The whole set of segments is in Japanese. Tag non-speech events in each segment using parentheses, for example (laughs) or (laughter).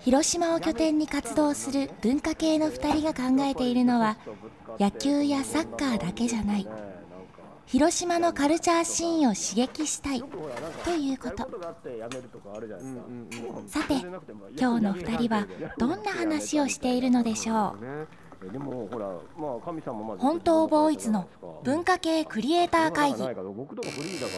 広島を拠点に活動する文化系の2人が考えているのは野球やサッカーだけじゃない。広島のカルチャーシーンを刺激したいということ。さて今日の2人はどんな話をしているのでしょうでもほら、まあ、神様ま本当ボーイズの文化系クリエイター会議。僕とかフリーだか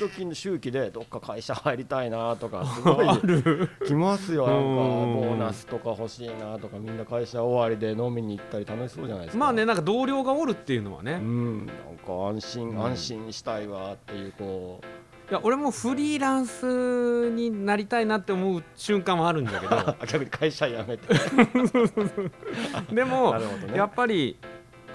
ら時々周期でどっか会社入りたいなとかすごい (laughs) 来ますよ。なんかボーナスとか欲しいなとかみんな会社終わりで飲みに行ったり楽しそうじゃないですか。まあねなんか同僚がおるっていうのはね。うん。なんか安心安心したいわっていうこういや俺もフリーランスになりたいなって思う瞬間はあるんだけど。(laughs) 逆に会社辞めて。(laughs) でも、ね、やっぱり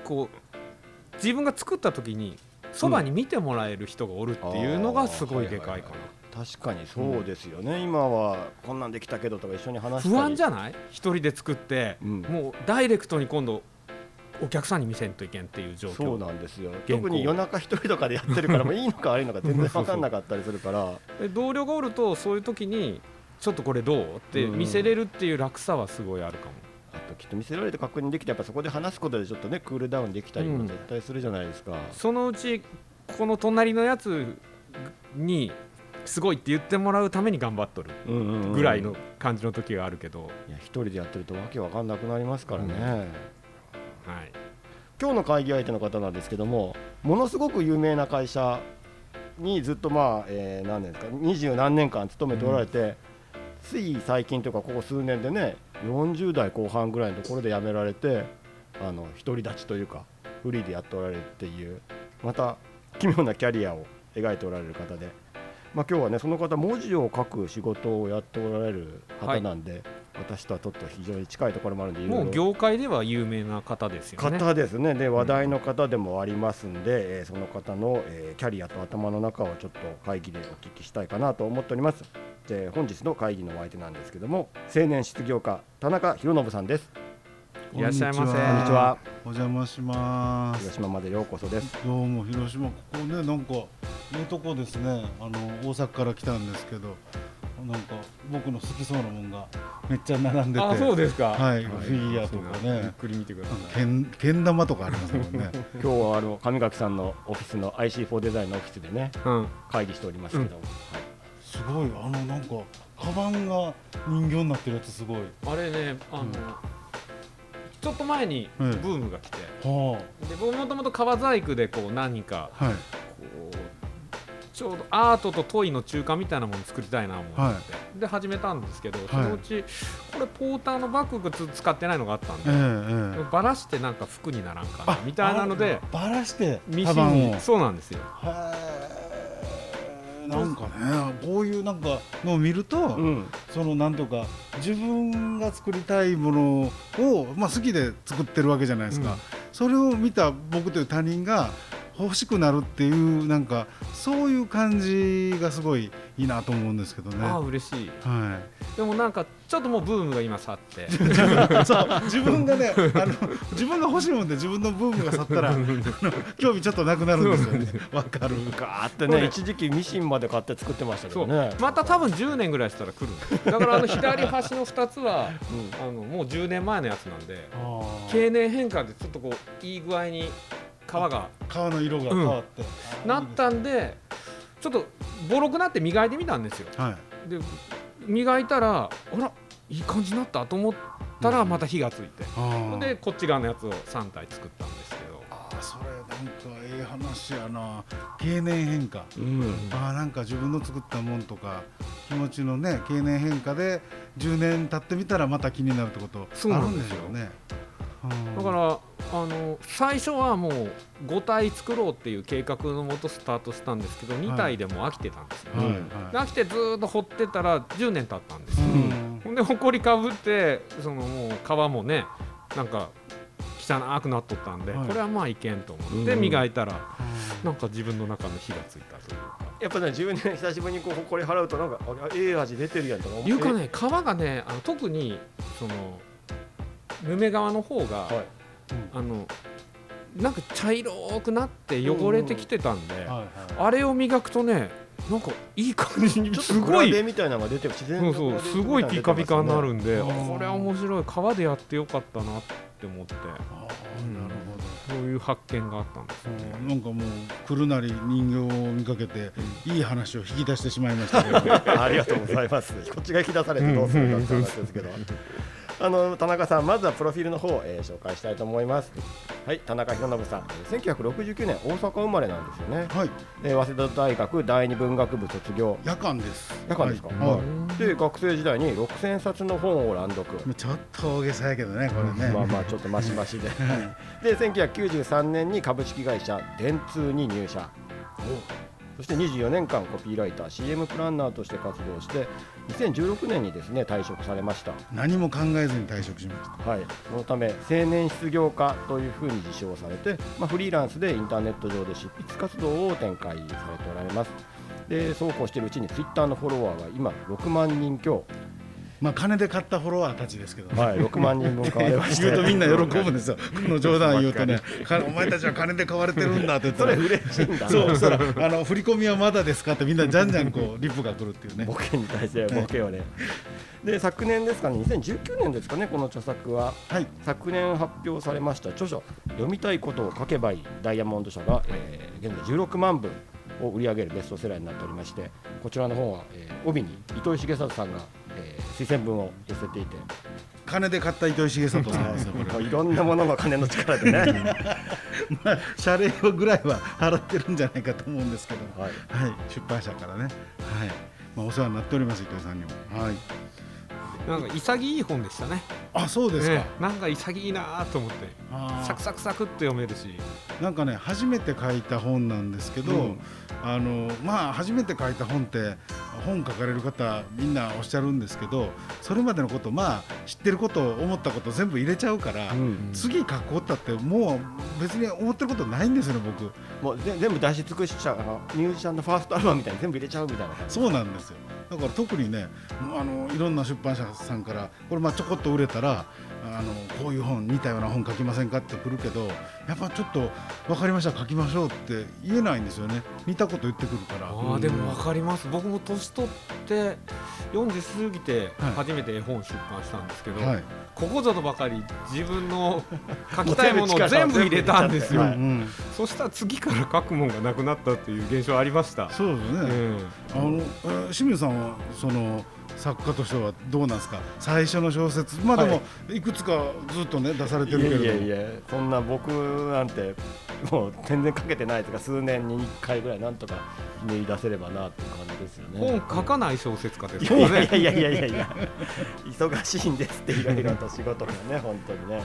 こう自分が作った時にそばに見てもらえる人がおるっていうのがすごいでかいかな、うん、確かにそうですよね、うん、今はこんなんできたけどとか一緒に話した不安じゃない？一人で作って、うん、もうダイレクトに今度お客さんに見せんといけんっていう状況。そうなんですよ。特に夜中一人とかでやってるからいいのか悪いのか全然分かんなかったりするから。(laughs) 同僚がおるとそういう時にちょっとこれどうって見せれるっていう楽さはすごいあるかも、あときっと見せられて確認できてやっぱそこで話すことでちょっとねクールダウンできたりも絶対するじゃないですか、うん、そのうちこの隣のやつにすごいって言ってもらうために頑張っとる。ぐらいの感じの時があるけど、いや一人でやってるとわけわかんなくなりますからね、うんはい、今日の会議相手の方なんですけどもものすごく有名な会社にずっとまあ、えー、何年ですか二十何年間勤めておられて、うん、つい最近というかここ数年でね40代後半ぐらいのところで辞められてあの独り立ちというかフリーでやっておられるっていうまた奇妙なキャリアを描いておられる方で、まあ、今日はねその方文字を書く仕事をやっておられる方なんで、はい私とはちょっと非常に近いところもあるんでもう業界では有名な方ですよね。方ですね。で話題の方でもありますんで、うん、えー、その方の、えー、キャリアと頭の中をちょっと会議でお聞きしたいかなと思っております。で本日の会議のお相手なんですけども青年失業家田中博信さんです。いらっしゃいませ。こんにちは。お邪魔します。広島までようこそです。どうも広島ここねなんかいいとこですね。あの大阪から来たんですけどなんか僕の好きそうなもんがめっちゃ並んでて。あそうですか。はい、フィギュアとかね。ゆっくり見てください。けんけん玉とかありますもんね。(laughs) 今日はあの上垣さんのオフィスの IC4 デザインのオフィスでね、うん、会議しておりますけど、うん。はい、すごい。あのなんかカバンが人形になってるやつすごい。あれねあの、うん。ちょっと前にブームが来て、はあ、で僕もともと革細工でこう何か、はい、ちょうどアートとトイの中間みたいなもの作りたいなと思って、はい、で始めたんですけど、そのうちこれポーターのバッグ使ってないのがあったんで、えー、ばらしてなんか服にならんかなみたいなのでばらしてミシンにそうなんですよ。なんかねこういうなんかのを見ると、うん、そのなんとか自分が作りたいものを、まあ、好きで作ってるわけじゃないですか、うん、それを見た僕という他人が欲しくなるっていうなんかそういう感じがすごいいいなと思うんですけどね。あ嬉しい、はい、でもなんかちょっともうブームが今去って。(laughs) そう自分がねあの自分が欲しいもんで自分のブームが去ったら興味ちょっとなくなるんですよね。わかる。ガーってね一時期ミシンまで買って作ってましたけどね。また多分10年ぐらいしたら来るだからあの左端の2つは、うん、あのもう10年前のやつなんで経年変化でちょっとこういい具合に皮が。皮の色が変わって、うん、なったんでちょっとボロくなって磨いてみたんですよ、はい、で磨いたらあらいい感じになったと思ったらまた火がついて、うん、でこっち側のやつを3体作ったんですけど。ああそれなんかええ話やな。経年変化、うん、ああなんか自分の作ったもんとか気持ちのね経年変化で10年経ってみたらまた気になるってことあるんですよ。ねだからあの最初はもう5体作ろうっていう計画のもとスタートしたんですけど2体でも飽きてたんですよ、ね、はい。はい、飽きてずっと掘ってたら10年経ったんですよ、うん、で埃かぶってそのもう皮もねなんか汚くなっとったんで、はい、これはまあいけんと思って磨いたら、うん、なんか自分の中の火がついたというか。やっぱね10年久しぶりにこうほこり払うとなんかええ味出てるやんとかいうかね皮がねあの特にそのヌメ側の方が、はい、あのなんか茶色くなって汚れてきてたんで、あれを磨くとねなんかいい感じにすごいみたいなのが出て自然そうそうすごいピカピカになるんで、これは面白い皮でやってよかったなって思って。なるほどいう発見があったんです、ね、なんかもう来るなり人形を見かけて、いい話を引き出してしまいましたけど。(laughs) ありがとうございます。(laughs) こっちが引き出されてどうするかって話ですけど。(laughs) あの田中さんまずはプロフィールの方を、えー、紹介したいと思いますはい田中宏信さん。1969年大阪生まれなんですよね。はい。で早稲田大学第二文学部卒業。夜間です。夜間ですか、はい、で学生時代に6000冊の本を乱読。ちょっと大げさやけどねこれね。まあまあちょっとマシマシで。で1993年に株式会社電通に入社そして24年間コピーライター CM プランナーとして活動して2016年にですね退職されました。何も考えずに退職しました。はい。そのため青年失業家というふうに自称されて、まあ、フリーランスでインターネット上で執筆活動を展開されておられます。でそうこうしているうちにツイッターのフォロワーは今6万人強まあ、金で買ったフォロワーたちですけど、はい、6万人分買われました (laughs) 言うとみんな喜ぶんですよ、この冗談言うとね、お前たちは金で買われてるんだって言ったら、(laughs) それ嬉しいんだ、そう、そしたら、あの振り込みはまだですかって、みんなじゃんじゃんこうリップが来るっていうね。ボケに対してボケをね。で昨年ですかね、2019年ですかね、この著作は、はい、昨年発表されました著書、読みたいことを書けばいい、ダイヤモンド社が、えー、現在16万部を売り上げるベストセラーになっておりまして、こちらの本は、えー、帯に糸井重里さんがえー、推薦文を寄せていて。金で買った糸井重里さん。ですよ、これいろんなものが金の力でね。(laughs) まあ謝礼ぐらいは払ってるんじゃないかと思うんですけど、はい、はい、出版社からね、はい。まあ、お世話になっております糸井さんにも。はい。なんか潔い本でしたね。あ、そうですか。ね、なんか潔いなと思って、サクサクサクって読めるし。なんかね、初めて書いた本なんですけど、うん、あのまあ初めて書いた本って本書かれる方みんなおっしゃるんですけどそれまでのことまあ知ってること思ったこと全部入れちゃうから、うん。うん、次書こうったってもう別に思ってることないんですよね僕。もう全部出し尽くしちゃうミュージシャンのファーストアルバムみたいに全部入れちゃうみたいな。そうなんですよ。だから特にねあのいろんな出版社さんからこれまあちょこっと売れたらあのこういう本似たような本書きませんかってくるけどやっぱちょっと分かりました書きましょうって言えないんですよね。似たこと言ってくるから。あ、でも分かります。僕も年取って40過ぎて初めて絵本出版したんですけど、はい、ここぞとばかり自分の書きたいものを (laughs) 全部入れたんですよ、は (laughs) いうん、そしたら次から書くものがなくなったっていう現象ありました。そうですね、うん、あの清水さんはその作家としてはどうなんですか？最初の小説まあでもい。くつかずっとね出されてるけれどいやいやいやそんな僕なんてもう全然書けてないとか数年に1回ぐらいなんとかひねり出せればなっていう感じですよね。本書かない小説家ですからね。いやいやいやいや忙しいんですっていろいろと仕事がね本当にね、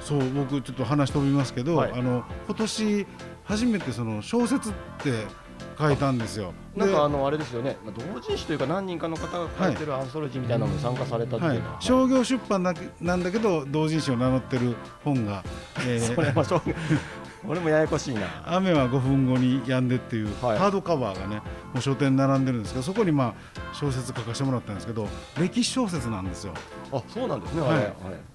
そう僕ちょっと話飛びますけど、はい、あの今年初めてその小説って書いたんですよ。なんかあのあれですよね、同人誌というか何人かの方が書いてるアンソロジーみたいなのに参加されたっていうのは、はい、商業出版なんだけど同人誌を名乗ってる本が、えー、それは商業俺もややこしいな。雨は5分後に止んでっていうハードカバーがね、もう書店に並んでるんですけどそこにまあ小説書かせてもらったんですけど歴史小説なんですよ。あそうなんですね。はい、はい、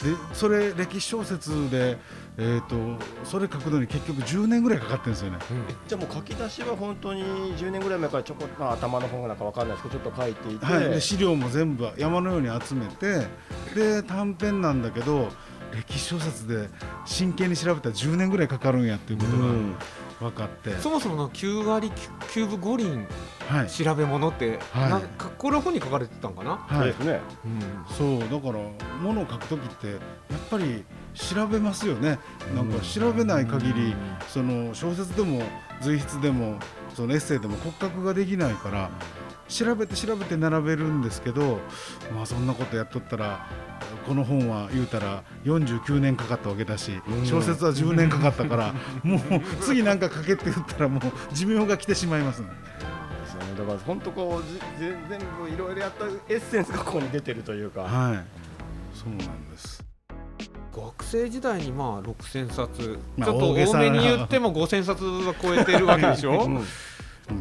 でそれ歴史小説でえーと、それ書くのに結局10年ぐらいかかってるんですよね、うん、じゃあもう書き出しは本当に10年ぐらい前からちょこっと、まあ、頭の本なんか分かんないですけどちょっと書いていて、はい、で資料も全部山のように集めてで短編なんだけど歴史小説で真剣に調べたら10年ぐらいかかるんやっていうことが分かって、そもそもの9割9分5厘調べ物って、はい、なんかこれ本に書かれてたんかな、はい、そうですね、うん、そうだからものを書く時ってやっぱり調べますよね。なんか調べない限りその小説でも随筆でもそのエッセイでも骨格ができないから調べて調べて並べるんですけどまあそんなことやっとったらこの本は言うたら49年かかったわけだし小説は10年かかったからもう次なんか書けって言ったらもう寿命が来てしまいますね。だから本当こう全部いろいろやったエッセンスがここに出てるというか。はい。そうなんです。学生時代にまあ6000冊、まあ、ちょっと多めに言っても5000冊は超えてるわけでしょ、(laughs) うん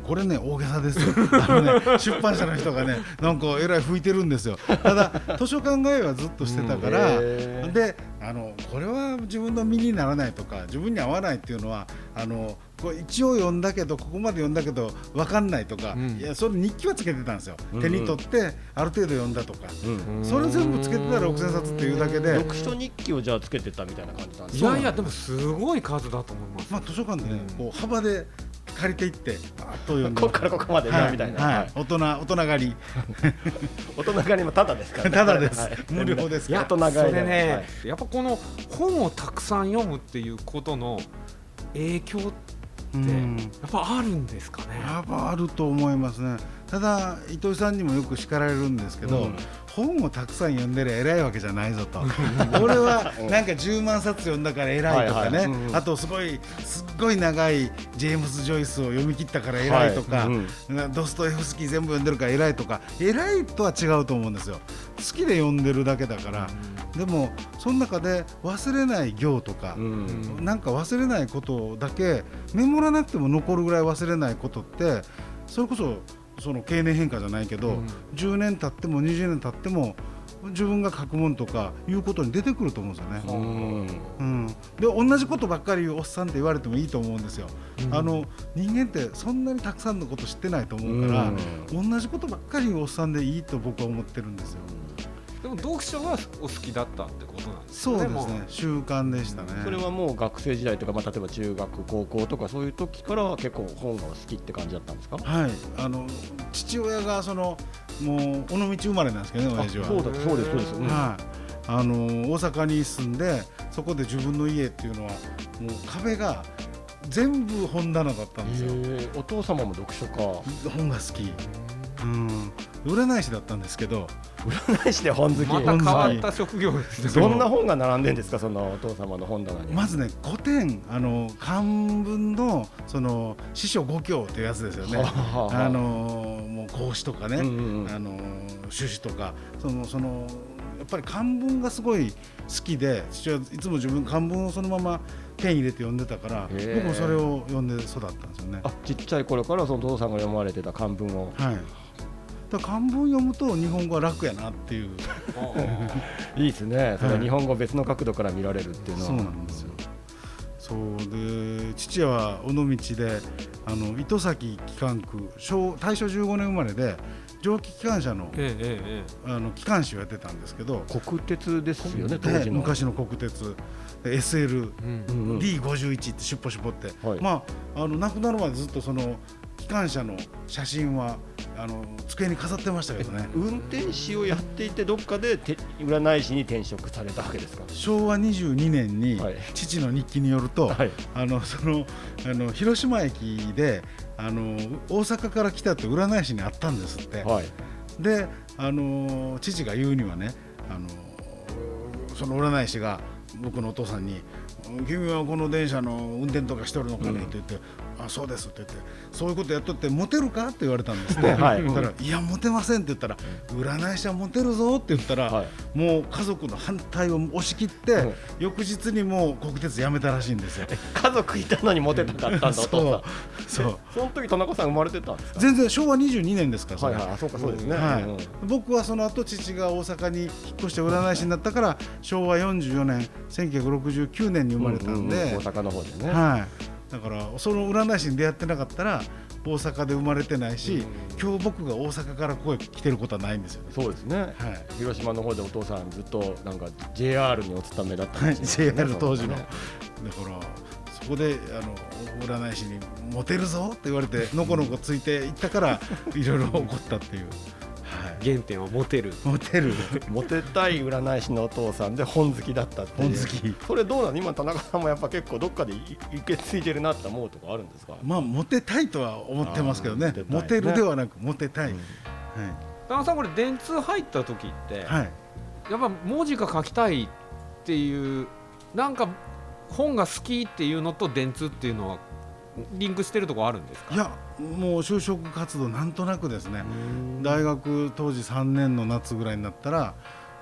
これね大げさですよ。(laughs) あの、ね、出版社の人がねなんかえらい吹いてるんですよ。ただ図書館通いはずっとしてたから、うん、であのこれは自分の身にならないとか自分に合わないっていうのはあのこれ一応読んだけどここまで読んだけど分かんないとか、うん、いやそれ日記はつけてたんですよ、うんうん、手に取ってある程度読んだとか、うん、それ全部つけてたら6000冊っていうだけで。読書日記をじゃあつけてたみたいな感じなんですいやいやでもすごい数だと思います、まあ、図書館でね、こう幅で借りていってあっと読んでここからここまでね、みたいな、はい。大人大人狩り。(laughs) 大人狩りもただですからただです、無料です大人狩りそれね、やっぱこの本をたくさん読むっていうことの影響ってやっぱあるんですかねやっぱあると思い。ますねただ糸井さんにもよく叱られるんですけど、うん、本をたくさん読んでる偉いわけじゃないぞと。(laughs) 俺はなんか10万冊読んだから偉いとかね、あとすごいすっごい長いジェームス・ジョイスを読み切ったから偉いとか、はいうん、ドストエフスキー全部読んでるから偉いとか偉いとは違うと思うんですよ。好きで読んでるだけだから、うん、でもその中で忘れない行とか、うん、なんか忘れないことだけメモらなくても残るぐらい忘れないことってそれこそその経年変化じゃないけど、うん、10年経っても20年経っても自分が書くもんとかいうことに出てくると思うんですよね。うん、で同じことばっかり言うおっさんって言われてもいいと思うんですよ。うん、あの人間ってそんなにたくさんのこと知ってないと思うから、うん、同じことばっかり言うおっさんでいいと僕は思ってるんですよ。でも読書はお好きだったってことなんですね。そうですね。習慣でしたね。それはもう学生時代とか、まあ、例えば中学、高校とかそういう時から結構本が好きって感じだったんですか？はい。あの父親がそのもう尾道生まれなんですけどね、親父は。そうだ、そうです、そうです。はい。あの大阪に住んでそこで自分の家っていうのはもう壁が全部本棚だったんですよ。お父様も読書家。本が好き。うん。占い師だったんですけど占い師で本好き。また変わった職業ですね。どんな本が並んでんですかそのお父様の本棚に。まずね古典あの漢文のその師匠五教っていうやつですよね。あのもう孔子とかね、うんうん、あの朱子とかそのそのやっぱり漢文がすごい好きで父はいつも自分漢文をそのままペン入れて読んでたから僕もそれを読んで育ったんですよね。あちっちゃい頃からそのお父さんが読まれてた漢文を。はいだ漢文読むと日本語は楽やなっていう。(laughs) いいですね。それ日本語別の角度から見られるっていうのは、そうなんですよ。そうで父は尾道であの糸崎機関区小大正15年生まれで蒸気機関車の,、えええ、あの機関士をやってたんですけど。国鉄ですよね当時の。昔の国鉄。SLD51 ってしゅっぽしゅっぽって、はい、まああの亡くなるまでずっとその機関車の写真はあの机に飾ってましたけどね。運転士をやっていてどっかでて占い師に転職されたわけですか？昭和22年に父の日記によると、はい、あのそのあの広島駅であの大阪から来たって占い師に会ったんですって、はい、であの父が言うにはねあのその占い師が僕のお父さんに「君はこの電車の運転とかしてるのかね?」って言って「あそうです」って言って「そういうことやっとってモテるか?」って言われたんですね、はい、たら「いやモテません」って言ったら「占い師はモテるぞ」って言ったら、はい、もう家族の反対を押し切って、はい、翌日にもう国鉄辞めたらしいんですよ。家族いたのにモテたかったんだ (laughs) そう。そう。その時田中さん生まれてたんですか？全然昭和22年ですからは。いはい。そうかそうですね、はい、僕はその後父が大阪に引っ越して占い師になったから昭和44年1969年に生まれたんで、うんうんうん、大阪の方でね。はいだからその占い師に出会ってなかったら大阪で生まれてないし、今日僕が大阪からここへ来てることはないんですよ、ね、そうですね、はい、広島の方でお父さんずっとなんか JR にお勤めだったんですよ、ね、(laughs) JR 当時の、だからそこであの占い師にモテるぞって言われてのこのこついていったから (laughs) いろいろ起こったっていう。原点はモテる。モテる。(laughs) モテたい占い師のお父さんで本好きだったっていう。本好き。それどうなの？今田中さんもやっぱ結構どっかで受け継いでるなって思うとこあるんですか？まあモテたいとは思ってますけどね。モテるではなくモテたい、うん、はい、田中さんこれ電通入った時って、はい、やっぱ文字が書きたいっていうなんか本が好きっていうのと電通っていうのはリンクしてるとこあるんですか？いやもう就職活動なんとなくですね。大学当時3年の夏ぐらいになったら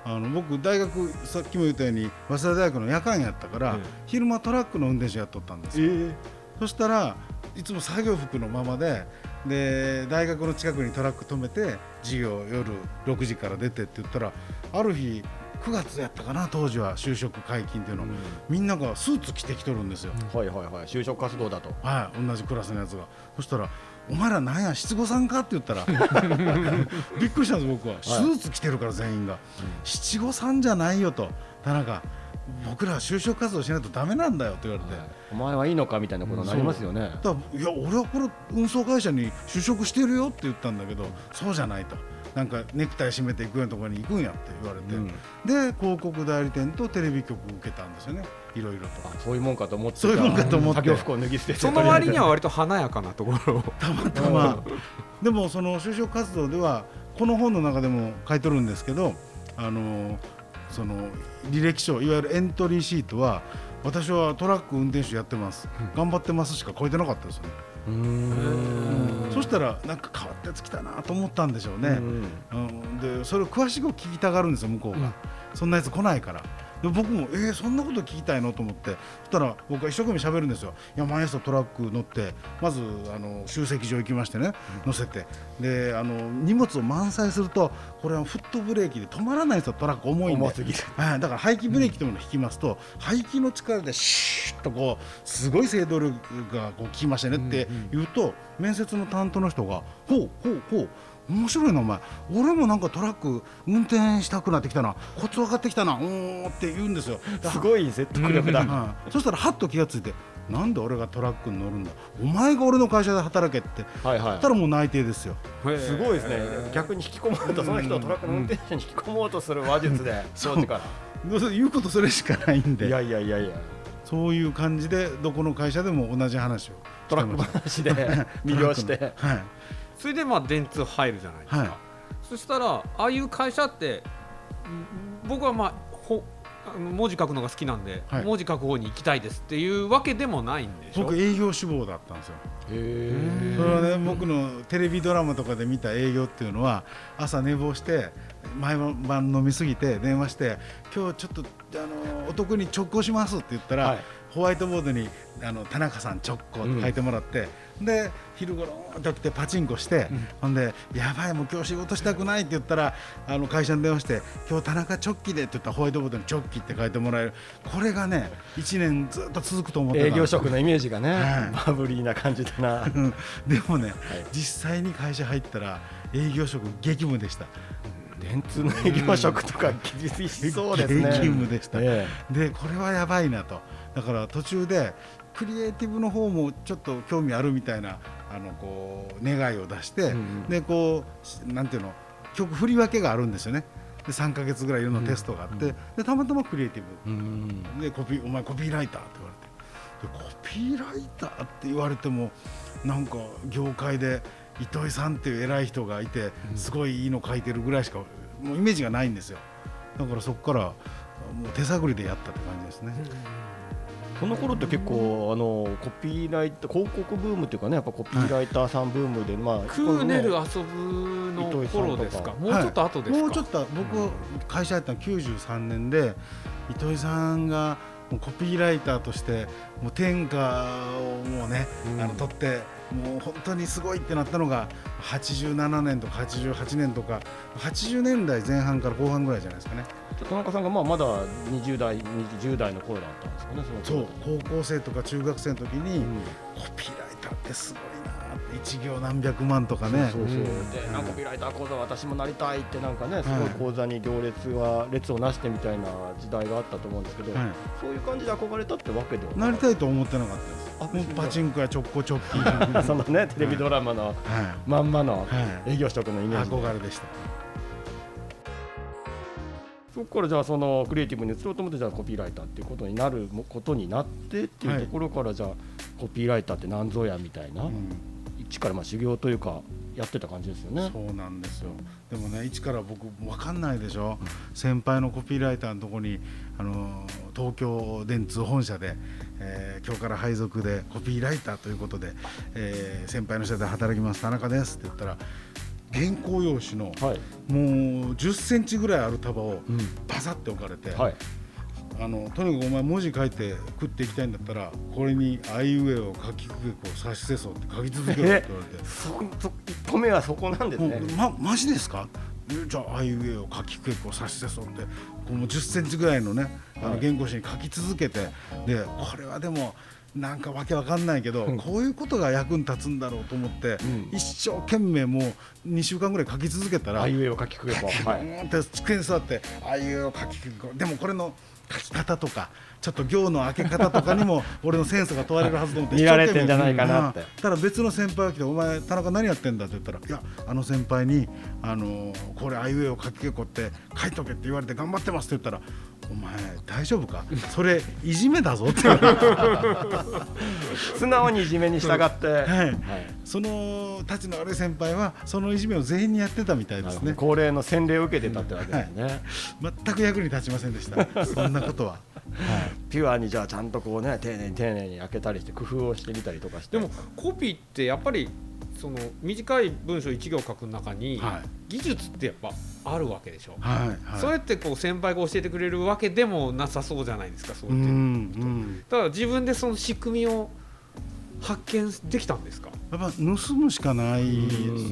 あの僕大学さっきも言ったように早稲田大学の夜間やったから、昼間トラックの運転手やっとったんですよ、えー、そしたらいつも作業服のままでで大学の近くにトラック止めて授業夜6時から出てって言ったらある日9月やったかな当時は就職解禁っていうの、うん、みんながスーツ着てきとるんですよ、うん、はいはいはい。就職活動だと。はい同じクラスのやつが。そしたらお前らなんや七五三か？って言ったら (laughs) びっくりしたんです僕は、はい、スーツ着てるから全員が、七五三じゃないよと田中僕らは就職活動しないとだめなんだよと言われて、はい、お前はいいのかみたいなことになりますよね、だいや俺はこれ運送会社に就職してるよって言ったんだけどそうじゃないとなんかネクタイ締めていくようなところに行くんやって言われて、うん、で広告代理店とテレビ局受けたんですよね。いろいろと。そういうもんかと思ってそういうもんかと思って。作業服を脱ぎ捨てその割には割と華やかなところたまたま。でもその就職活動ではこの本の中でも書いてるんですけどあのその履歴書いわゆるエントリーシートは私はトラック運転手やってます、うん、頑張ってますしか書いてなかったですよね。うん。そしたらなんか変わったやつ来たなと思ったんでしょうね、うん、でそれを詳しく聞きたがるんですよ向こうが、うん、そんなやつ来ないからで僕もえー、そんなこと聞きたいのと思って。そしたら僕は一生懸命喋るんですよ。いや毎朝トラック乗ってまずあの集積場行きましてね乗せて。であの荷物を満載するとこれはフットブレーキで止まらないんですよ。トラック重いんで。すぎる、はい、だから排気ブレーキというものを引きますと、排気の力でシュッとこうすごい制動力がこう効きましたねって言うと、面接の担当の人が「ほうほうほう面白いなお前俺もなんかトラック運転したくなってきたな。コツ分かってきたな。おーって言うんですよ。すごい説得力だ、うんうん、そしたらはっと気が付いてなんで俺がトラックに乗るんだ？お前が俺の会社で働けって、はいはい、ったらもう内定ですよ。すごいですね。逆に引き込もうとその人をトラックの運転手に引き込もうとする話術で。当時から言うことそれしかないんで。いやいやいやいや。そういう感じでどこの会社でも同じ話をトラック話で (laughs) 魅了して。はいそれでまあ電通入るじゃないですか、はい、そしたらああいう会社って僕はまあほ文字書くのが好きなんで、はい、文字書く方に行きたいですっていうわけでもないんでしょ？僕営業志望だったんですよ。へそれはね僕のテレビドラマとかで見た営業っていうのは朝寝坊して毎晩飲みすぎて電話して今日ちょっとあのお得に直行しますって言ったら、はい、ホワイトボードにあの田中さん直行って書いてもらって、うん、で昼頃と来てパチンコして、うん、ほんでやばいもう今日仕事したくないって言ったらあの会社に電話して今日田中チョッキでって言ったらホワイトボードにチョッキって書いてもらえる。これがね1年ずっと続くと思って営業職のイメージがね、はい、バブリーな感じだな。でもね、はい、実際に会社入ったら営業職激務でした。電通の営業職とか厳しそうですね。激務でした、ええ、でこれはやばいなとだから途中でクリエイティブの方もちょっと興味あるみたいなあのこう願いを出して、うん、でこうなんていうの曲振り分けがあるんですよね。で3か月ぐらいいろんなテストがあって、うん、でたまたまクリエイティブ、うん、でコピお前コピーライターって言われて。でコピーライターって言われてもなんか業界で糸井さんっていう偉い人がいてすごいいいの書いてるぐらいしかもうイメージがないんですよ。だからそこからもう手探りでやったって感じですね。その頃って結構あのコピーライター広告ブームっていうかねやっぱコピーライターさんブームで、まあクーネル遊ぶの頃ですか？もうちょっと後ですか、もうちょっと僕会社やったの93年で糸井さんがもうコピーライターとしてもう天下をもうね、うん、あの取ってもう本当にすごいってなったのが87年とか88年とか80年代前半から後半ぐらいじゃないですかね田中さんがまあまだ20代20代の頃だったんですかねそう高校生とか中学生の時に、コピーライターってすごい一行何百万とかね。そうそうでなんかコピーライター講座私もなりたいってなんかねすごい講座に行列は列をなしてみたいな時代があったと思うんですけど、はい、そういう感じで憧れたってわけではなりたいと思ってなかったです。あもうパチンコやちょっこちょっきそのねテレビドラマのまんまの営業職のイメージ、憧れでしたそこからじゃあそのクリエイティブに移ろうと思ってじゃあコピーライターっていうことになることになってっていうところからじゃあコピーライターって何ぞやみたいな、うん。一からまあ修行というかやってた感じですよね。そうなんですよ。でもね一から僕分かんないでしょ、うん、先輩のコピーライターのとこにあの東京電通本社でえー、今日から配属でコピーライターということで、えー、先輩の下で働きます。田中ですって言ったら原稿用紙の、はい、もう10センチぐらいある束をパサって置かれて、はい、あのとにかくお前文字書いて食っていきたいんだったらこれに「あいうえを書きくけこう指しせそう」って書き続けろって言われて。そそ1個目はそこなんですね。まマジですかじゃああいうえを書きくけこう指しせそうってこの10センチぐらいのねあの原稿紙に書き続けて、でこれはでもなんかわけわかんないけど、うん、こういうことが役に立つんだろうと思って、うん、一生懸命もう2週間ぐらい書き続けたらあいうえを書きくけば、はい、って机に座ってあいうえを書きくけでもこれの書き方とかちょっと行の開け方とかにも (laughs) 俺のセンスが問われるはずと思って見られてんじゃないかなって。ただ別の先輩が来て「お前田中何やってんだ?」って言ったら「いやあの先輩にあのこれあいうえを書きけこって書いとけ」って言われて頑張ってますって言ったら「お前大丈夫か？(laughs) それいじめだぞ」って。(laughs) 素直にいじめに従って、(laughs) はい。はい、そのたちの悪い先輩はそのいじめを全員にやってたみたいですね。恒例の洗礼を受けてたってわけですね、はい、全く役に立ちませんでした。そんなことは、はい、ピュアにじゃあちゃんとこうね丁寧に丁寧に開けたりして工夫をしてみたりとかして。でもコピーってやっぱりその短い文章1行書く中に、技術ってやっぱあるわけでしょ、はいはい、そうやってこう先輩が教えてくれるわけでもなさそうじゃないですかそうやって、うん、だから自分でその仕組みを発見できたんですか？やっぱ盗むしかない。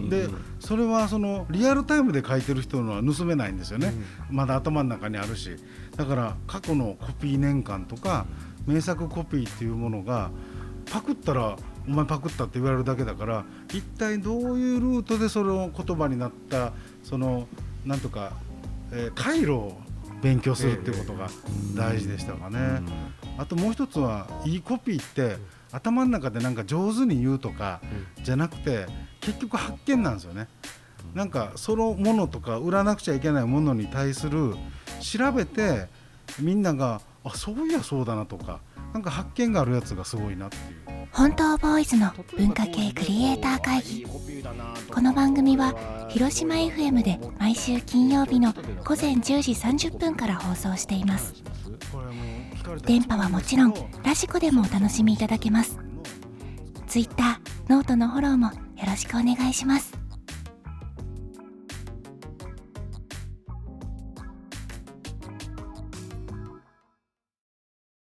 でそれはそのリアルタイムで書いてる人のは盗めないんですよね、まだ頭の中にあるし。だから過去のコピー年間とか名作コピーっていうものがパクったらお前パクったって言われるだけだから一体どういうルートでその言葉になったそのなんとか、えー、回路を勉強するっていうことが大事でしたかね。あともう一つはいいコピーって頭の中でなんか上手に言うとかじゃなくて結局発見なんですよね。なんかそのものとか売らなくちゃいけないものに対する調べてみんながあそういやそうだなとかなんか発見があるやつがすごいなっていう本当ボーイズの文化系クリエイター会議。この番組は広島 FM で毎週金曜日の午前10時30分から放送しています。電波はもちろんラジコでもお楽しみいただけます。Twitter ノートのフォローもよろしくお願いします。